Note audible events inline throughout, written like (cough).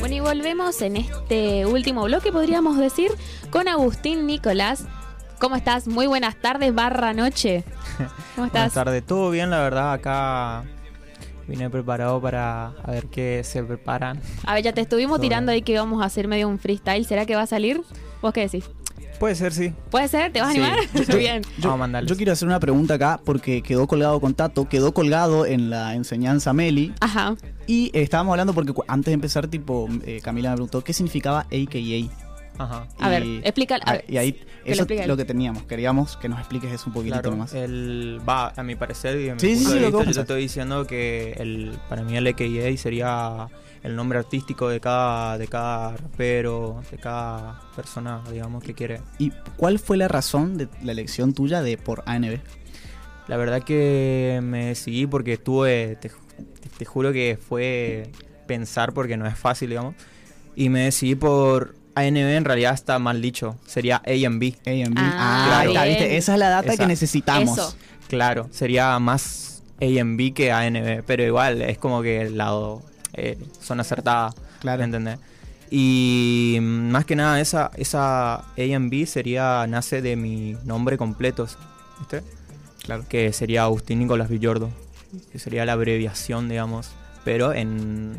Bueno, y volvemos en este último bloque, podríamos decir, con Agustín Nicolás. ¿Cómo estás? Muy buenas tardes, barra noche. (laughs) ¿Cómo estás? Buenas tardes, todo bien, la verdad, acá vine preparado para a ver qué se preparan. A ver, ya te estuvimos Todo tirando bien. ahí que vamos a hacer medio un freestyle. ¿Será que va a salir? ¿Vos qué decís? Puede ser, sí. ¿Puede ser? ¿Te vas a Sí. animar? Bien. Vamos a mandarles. Yo quiero hacer una pregunta acá porque quedó colgado con Tato, quedó colgado en la enseñanza Meli Ajá. y eh, estábamos hablando porque antes de empezar, tipo, eh, Camila me preguntó qué significaba AKA. Ajá. A ver, explica. a ver, y ahí, eso es lo que teníamos. Queríamos que nos expliques eso un poquitito Claro, más. el, va, a mi parecer y a mi Sí, sí, punto sí, de lo que vista, yo te estoy diciendo que el, para mí el AKA sería el nombre artístico de cada, de cada rapero, de cada persona, digamos, que quiere. ¿Y cuál fue la razón de la elección tuya de por ANB? La verdad que me decidí porque estuve, te, te juro que fue pensar porque no es fácil, digamos. Y me decidí por ANB, en realidad está mal dicho, sería A&B. ANB. Ah, Ah, ahí está. ¿viste? Esa es la data Esa- que necesitamos. Eso. Claro, sería más A&B que ANB, pero igual es como que el lado eh, son acertadas, Claro. ¿me entendés? Y mm, más que nada esa, esa A&B sería, nace de mi nombre completo, ¿viste? Claro. Que sería Agustín Nicolás Villordo, que sería la abreviación, digamos, pero en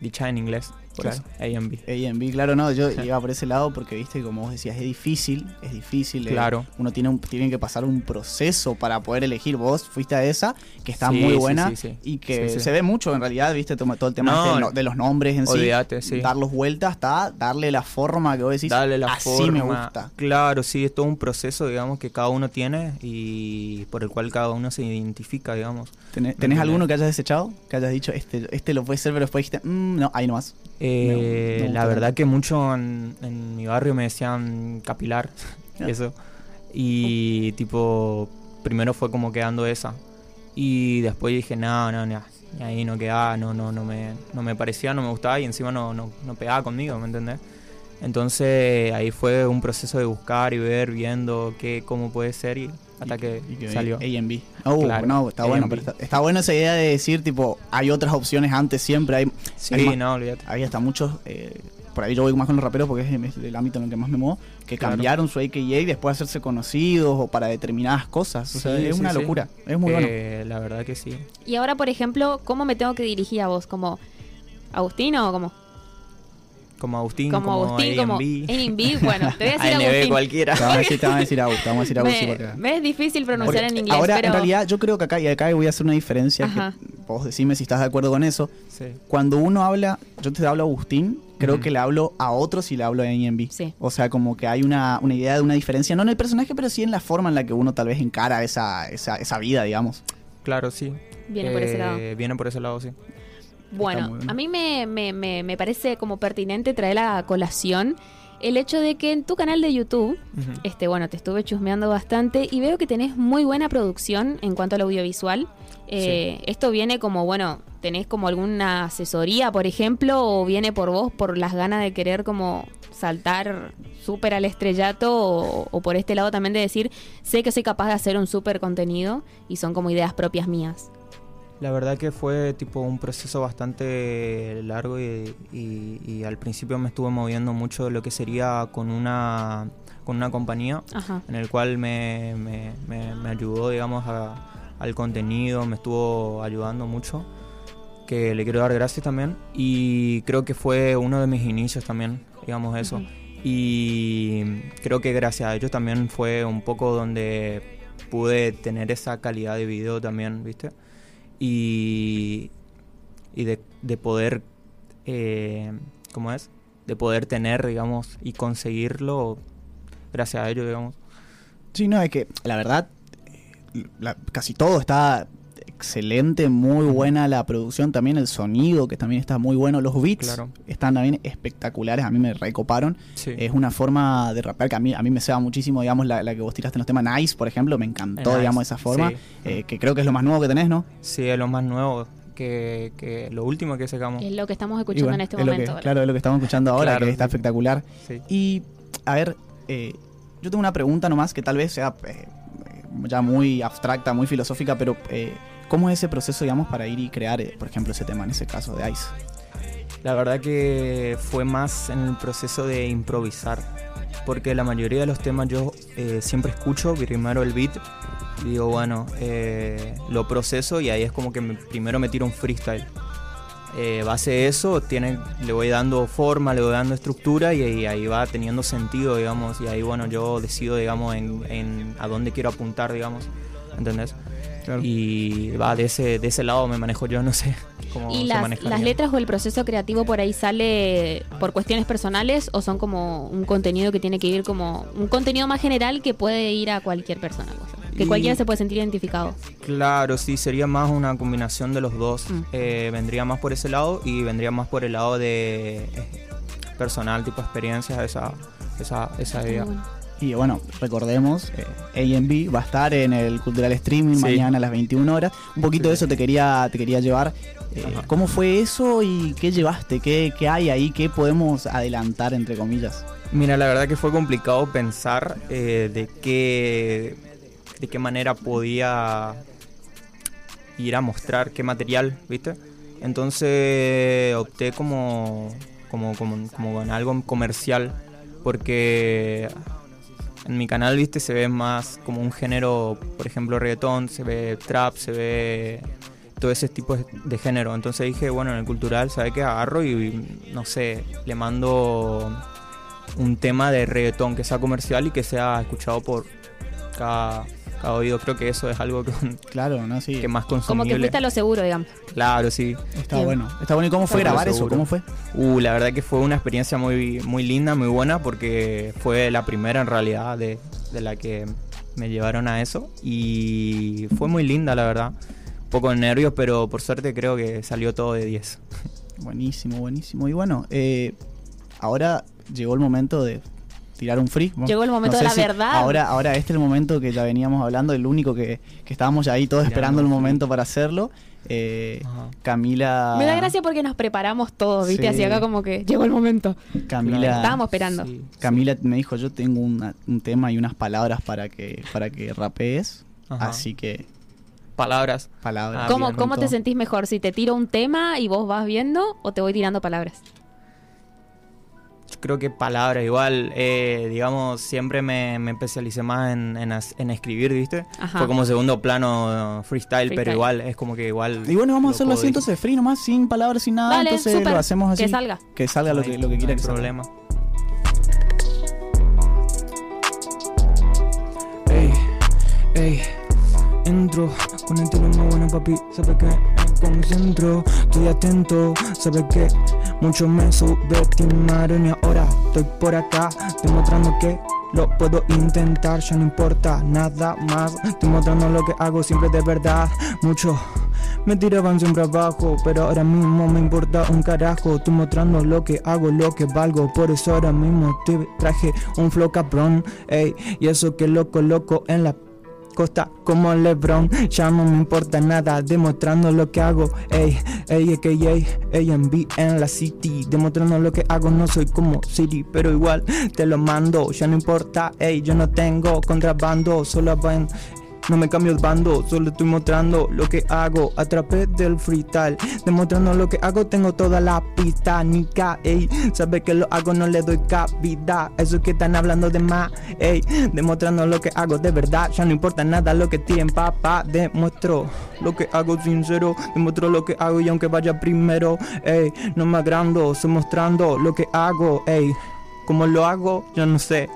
dicha en inglés, por Claro. eso, A&B. Claro, no, yo (laughs) iba por ese lado porque, viste, como vos decías, es difícil, es difícil. eh, Claro. uno tiene, un, tiene que pasar un proceso para poder elegir. Vos fuiste a esa, que está Sí, muy sí, buena sí, sí. y que Sí, sí. se ve mucho en realidad, viste, todo el tema No, este de, lo- de los nombres en sí. olvídate, sí. Darlos vueltas hasta darle la forma que vos decís. Darle la así forma. me gusta. Claro, sí, es todo un proceso, digamos, que cada uno tiene y por el cual cada uno se identifica, digamos. ¿Tenés, ¿Me tenés alguno que hayas desechado? Que hayas dicho, este, este lo puede ser, pero después dijiste, "Mm, no, ahí nomás. Eh, No, no la verdad que mucho en, en mi barrio me decían capilar, (laughs) eso. Y tipo, primero fue como quedando esa. Y después dije, no, no, no, y ahí no quedaba, no, no, no me, no me parecía, no me gustaba y encima no, no, no pegaba conmigo, ¿me entendés? Entonces ahí fue un proceso de buscar y ver, viendo qué, cómo puede ser y hasta que, Y que salió. A&B. Oh, Claro, no, está bueno, pero está, está buena esa idea de decir, tipo, hay otras opciones antes siempre. Hay, Sí, hay no, olvídate. había hasta muchos, eh, por ahí yo voy más con los raperos porque es el, ámbito en el que más me muevo, que Claro. cambiaron su AKA y después hacerse conocidos o para determinadas cosas. O sea, Sí, es sí, una sí. locura, es muy bueno. Eh, La verdad que sí. Y ahora, por ejemplo, ¿cómo me tengo que dirigir a vos? ¿Como Agustín o como, Como Agustín, como, como, Agustín? Como. A&B. Bueno, te voy a decir (laughs) ANB Agustín. cualquiera. Te vamos a decir, te vamos a decir Agus, te vamos a decir Agus, sí, Me, es difícil pronunciar porque en inglés, ahora, pero... en realidad, yo creo que acá, y acá voy a hacer una diferencia, Ajá. que vos decime si estás de acuerdo con eso. Sí. Cuando uno habla, yo te hablo a Agustín, creo que le hablo a otros y le hablo a A&B. Sí. O sea, como que hay una, una idea de una diferencia, no en el personaje, pero sí en la forma en la que uno tal vez encara esa, esa, esa vida, digamos. Claro, sí. Viene por ese Eh, lado. Viene por ese lado, sí. Bueno, a mí me, me, me, me parece como pertinente traer a colación el hecho de que en tu canal de YouTube, este, bueno, te estuve chusmeando bastante y veo que tenés muy buena producción en cuanto al audiovisual. Eh, Esto viene como, bueno, tenés como alguna asesoría, por ejemplo, o viene por vos por las ganas de querer como saltar súper al estrellato o, o por este lado también de decir, sé que soy capaz de hacer un súper contenido y son como ideas propias mías. La verdad que fue tipo un proceso bastante largo y, y- y al principio me estuve moviendo mucho lo que sería con una, con una compañía Ajá. en el cual me, me- me- me ayudó, digamos, a- al contenido, me estuvo ayudando mucho, que le quiero dar gracias también. Y creo que fue uno de mis inicios también, digamos eso. Y creo que gracias a ellos también fue un poco donde pude tener esa calidad de video también, ¿viste? Y, y de, de poder, eh, ¿cómo es? De poder tener, digamos, y conseguirlo gracias a ellos, digamos. Sí, no, es que la verdad, eh, casi todo está excelente, muy buena la producción, también el sonido, que también está muy bueno, los beats Claro. están también espectaculares, a mí me recoparon. Sí. Es una forma de rapear que a mí, a mí me ceba muchísimo, digamos, la, la que vos tiraste en los temas Nice, por ejemplo, me encantó, Nice, digamos, esa forma, sí. eh, que creo que es lo más nuevo que tenés, ¿no? Sí, es lo más nuevo, que, que lo último que sacamos. Es lo que estamos escuchando bueno, en este es lo que- momento. claro, es lo que estamos escuchando ahora, Claro, que está sí. espectacular. Sí. Y, a ver, eh, yo tengo una pregunta nomás que tal vez sea eh, ya muy abstracta, muy filosófica, pero eh, ¿cómo es ese proceso, digamos, para ir y crear, eh, por ejemplo, ese tema, en ese caso de Ice? La verdad que fue más en el proceso de improvisar, porque la mayoría de los temas yo eh, siempre escucho primero el beat, digo bueno, eh, lo proceso y ahí es como que primero me tiro un freestyle. Eh, base de eso tiene, le voy dando forma, le voy dando estructura y, ahí va teniendo sentido, digamos, y ahí bueno, yo decido, digamos, en, a dónde quiero apuntar, digamos, ¿entendés? Y va, de ese, de ese lado me manejo yo, no sé. Cómo ¿Y las, las letras o el proceso creativo por ahí sale por cuestiones personales o son como un contenido que tiene que ir como un contenido más general que puede ir a cualquier persona? Que cualquiera se puede sentir identificado. Claro, sí, sería más una combinación de los dos. Mm. Eh, vendría más por ese lado y vendría más por el lado de eh, personal, tipo experiencias, esa, esa, esa idea. Y bueno, recordemos, eh, AMB va a estar en el Cultural Streaming mañana a las 21 horas. Un poquito de eso te quería, te quería llevar. Eh, ¿Cómo fue eso y qué llevaste? ¿Qué, ¿Qué, hay ahí? ¿Qué podemos adelantar, entre comillas? Mira, la verdad que fue complicado pensar de qué de qué manera podía ir a mostrar qué material, ¿viste? Entonces opté como, como, como, como en algo comercial, porque en mi canal, ¿viste? Se ve más como un género, por ejemplo, reggaetón, se ve trap, se ve todo ese tipo de género. Entonces dije, bueno, en el cultural, ¿sabe qué? Agarro y, no sé, le mando un tema de reggaetón que sea comercial y que sea escuchado por cada oído. Creo que eso es algo que, (laughs) claro, ¿no? sí. que más consumible. Como que fuiste a lo seguro, digamos. Claro, sí. Está bueno. Está bueno. ¿Y cómo fue grabar eso? ¿Cómo fue? Uh, la verdad que fue una experiencia muy, muy linda, muy buena, porque fue la primera en realidad de, de la que me llevaron a eso. Y fue muy linda, la verdad. Un poco de nervios, pero por suerte creo que salió todo de 10. Buenísimo, buenísimo. Y bueno, eh, ahora llegó el momento de tirar un free. Llegó el momento de la verdad. Ahora, ahora este es el momento que ya veníamos hablando, el único que, que estábamos ahí todos esperando el momento para hacerlo. Eh, Camila. Me da gracia porque nos preparamos todos, ¿viste? Así acá como que llegó el momento. Camila. Estábamos esperando. Camila me dijo: Yo tengo un tema y unas palabras para que, para que rapees. Así que. Palabras. Palabras. Ah, ¿Cómo, ¿cómo te sentís mejor? ¿Si te tiro un tema y vos vas viendo o te voy tirando palabras? Creo que palabras, igual, eh, digamos, siempre me, especialicé más en, en, escribir, ¿viste? Fue como segundo plano freestyle, pero igual, es como que igual... Y bueno, vamos a hacerlo así entonces, free nomás, sin palabras, sin nada, entonces lo hacemos así. Que salga. Que salga lo que, lo que quiera que problema. Ey, ey, entro con el teléfono bueno, papi, ¿sabes qué? Me concentro, estoy atento, ¿sabes qué? Mucho me subestimaron y ahora estoy por acá demostrando que lo puedo intentar, ya no importa nada más. Estoy mostrando lo que hago siempre de verdad. Mucho me tiraban siempre abajo, pero ahora mismo me importa un carajo. Estoy mostrando lo que hago, lo que valgo. Por eso ahora mismo te traje un flow cabrón, ey. Y eso que lo coloco en la costa como Lebron. Ya no me importa nada, demostrando lo que hago. Ey, ey, ey, AMB en la city. Demostrando lo que hago, no soy como City, pero igual te lo mando. Ya no importa, ey, yo no tengo contrabando, solo van no me cambio de bando, solo estoy mostrando lo que hago a través del freestyle. Demostrando lo que hago, tengo toda la pista, ey. Sabe que lo hago, no le doy cabida. Eso que están hablando de más, ey. Demostrando lo que hago de verdad, ya no importa nada lo que tiren, papá. Demuestro lo que hago sincero, demuestro lo que hago y aunque vaya primero, ey. No me agrando, estoy mostrando lo que hago, ey. Como lo hago, yo no sé.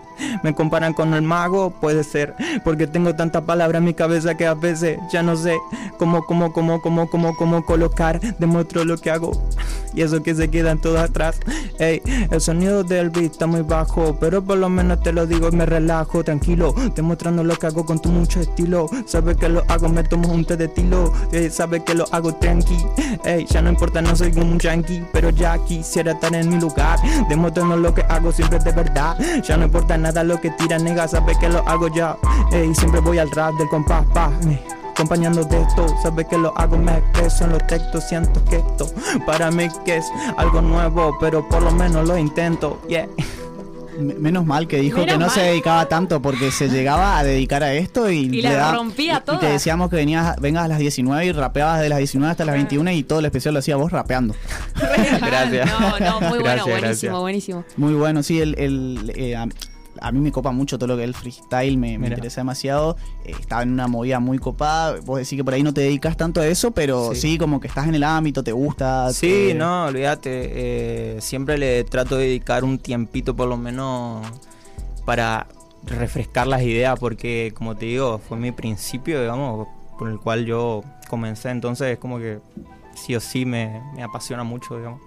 Me comparan con el mago, puede ser, porque tengo tanta palabra en mi cabeza que a veces ya no sé cómo, cómo, cómo, cómo, cómo, cómo colocar. Demuestro lo que hago y eso que se quedan todos atrás. Ey, el sonido del beat está muy bajo, pero por lo menos te lo digo y me relajo, tranquilo, demostrando lo que hago con tu mucho estilo. Sabes que lo hago, me tomo un té de tilo. Ey, sabes que lo hago tranqui. Ey, ya no importa, no soy un yankee, pero ya quisiera estar en mi lugar, demostrando lo que hago siempre de verdad. Ya no importa nada lo que tira, nega, sabe que lo hago ya. Ey, siempre voy al rap del compás, pa. Acompañando de esto, sabe que lo hago, me expreso en los textos, siento que esto para mí que es algo nuevo, pero por lo menos lo intento, yeah. menos mal que dijo que no se dedicaba tanto porque se llegaba a dedicar a esto y, le rompía todo. Y te decíamos que venías, vengas a las 19 y rapeabas de las 19 hasta las 21 y todo el especial lo hacía vos rapeando. (laughs) gracias. No, no, muy bueno, buenísimo, buenísimo. Muy bueno, sí, el, el eh, a mí me copa mucho todo lo que es el freestyle, me, interesa demasiado. Eh, estaba en una movida muy copada. Vos decís que por ahí no te dedicas tanto a eso, pero sí, como que estás en el ámbito, te gusta. Sí, no, olvídate. Eh, siempre le trato de dedicar un tiempito por lo menos para refrescar las ideas, porque como te digo, fue mi principio, digamos, por el cual yo comencé. Entonces es como que sí o sí me, me apasiona mucho, digamos.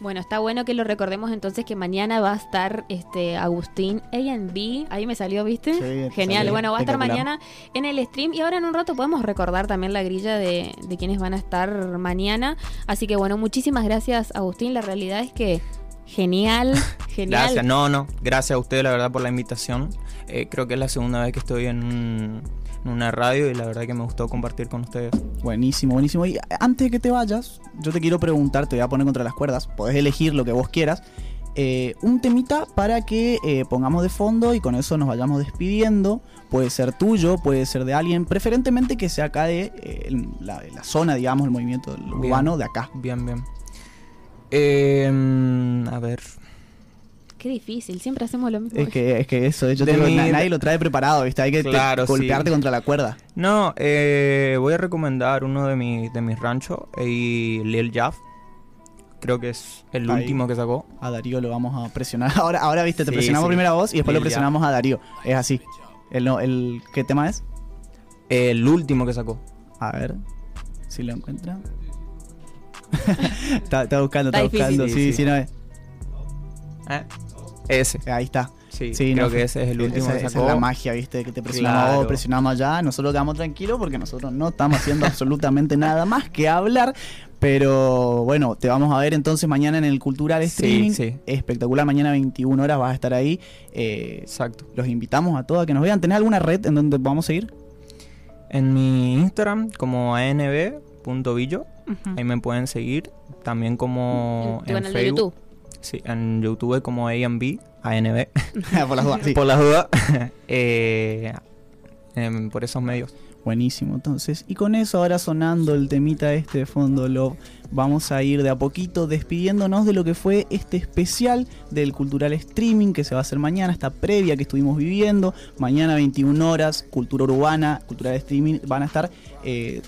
Bueno, está bueno que lo recordemos entonces que mañana va a estar este Agustín A&B, ahí me salió, ¿viste? Genial, bueno, va a estar mañana en el stream y ahora en un rato podemos recordar también la grilla de, de quienes van a estar mañana. Así que bueno, muchísimas gracias Agustín, la realidad es que Genial, (laughs) genial. Gracias, no, no, gracias a usted la verdad por la invitación. Eh, creo que es la segunda vez que estoy en un, en una radio y la verdad que me gustó compartir con ustedes. Buenísimo, buenísimo. Y antes de que te vayas, yo te quiero preguntar, te voy a poner contra las cuerdas, podés elegir lo que vos quieras. Eh, un temita para que eh, pongamos de fondo y con eso nos vayamos despidiendo. Puede ser tuyo, puede ser de alguien, preferentemente que sea acá de eh, la, zona, digamos, el movimiento urbano de acá. Bien, bien. Em, a ver, Qué difícil, siempre hacemos lo mismo. Es que, es que eso, de hecho, nadie lo trae preparado, ¿viste? Hay que golpearte contra la cuerda. No, eh, voy a recomendar uno de, mis de mis ranchos, y Lil Jaff. Creo que es el último que sacó. A Darío lo vamos a presionar. (laughs) Ahora, ahora viste, te presionamos primero a vos y después lo presionamos a Darío. Es así. El, el, ¿Qué tema es? El último que sacó. A ver si lo encuentra. (laughs) está, buscando, está, buscando. Sí, sí, no es. ¿Eh? Ese. Ahí está. Sí, creo que ese es el último esa, es la magia, ¿viste? Que te presionamos presionamos allá. Nosotros quedamos tranquilos porque nosotros no estamos haciendo (laughs) absolutamente nada más que hablar. Pero bueno, te vamos a ver entonces mañana en el Cultural Streaming. Sí, Espectacular, mañana 21 horas vas a estar ahí. Eh, Exacto. Los invitamos a todos a que nos vean. ¿Tenés alguna red en donde podamos seguir? En mi Instagram, como anb.villo. Ahí me pueden seguir. También como en, en Facebook. YouTube. Sí, en YouTube como AMB, ANB. (laughs) por las dudas. Por las dudas. (laughs) eh, por esos medios. Buenísimo, entonces. Y con eso ahora sonando el temita este de fondo Love, vamos a ir de a poquito despidiéndonos de lo que fue este especial del Cultural Streaming que se va a hacer mañana, esta previa que estuvimos viviendo. Mañana 21 horas, Cultura Urbana, Cultural Streaming, van a estar eh,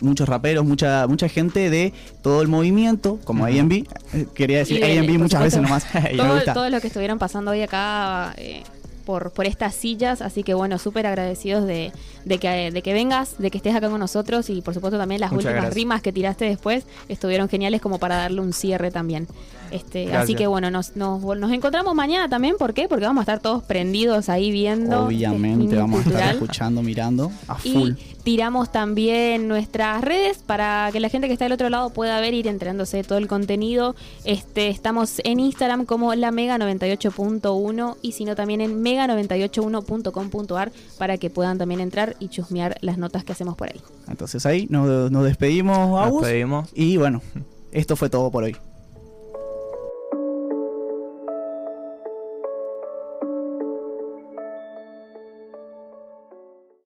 muchos raperos, mucha mucha gente de todo el movimiento, como AMB. Eh, quería decir AMB muchas veces nomás. (laughs) todo, todo, lo que estuvieron pasando hoy acá eh, por, por estas sillas, así que bueno, súper agradecidos de, de, que, de que vengas, de que estés acá con nosotros y por supuesto también las últimas rimas que tiraste después estuvieron geniales como para darle un cierre también. Este, así que bueno, nos, nos, nos, encontramos mañana también, ¿por qué? Porque vamos a estar todos prendidos ahí viendo. Obviamente, vamos a estar escuchando, mirando a full. Y tiramos también nuestras redes para que la gente que está del otro lado pueda ver, ir enterándose de todo el contenido. Este, estamos en Instagram como la Mega 98.1 y sino también en mega981.com.ar para que puedan también entrar y chusmear las notas que hacemos por ahí. Entonces ahí nos, nos despedimos, Nos despedimos. Y bueno, esto fue todo por hoy.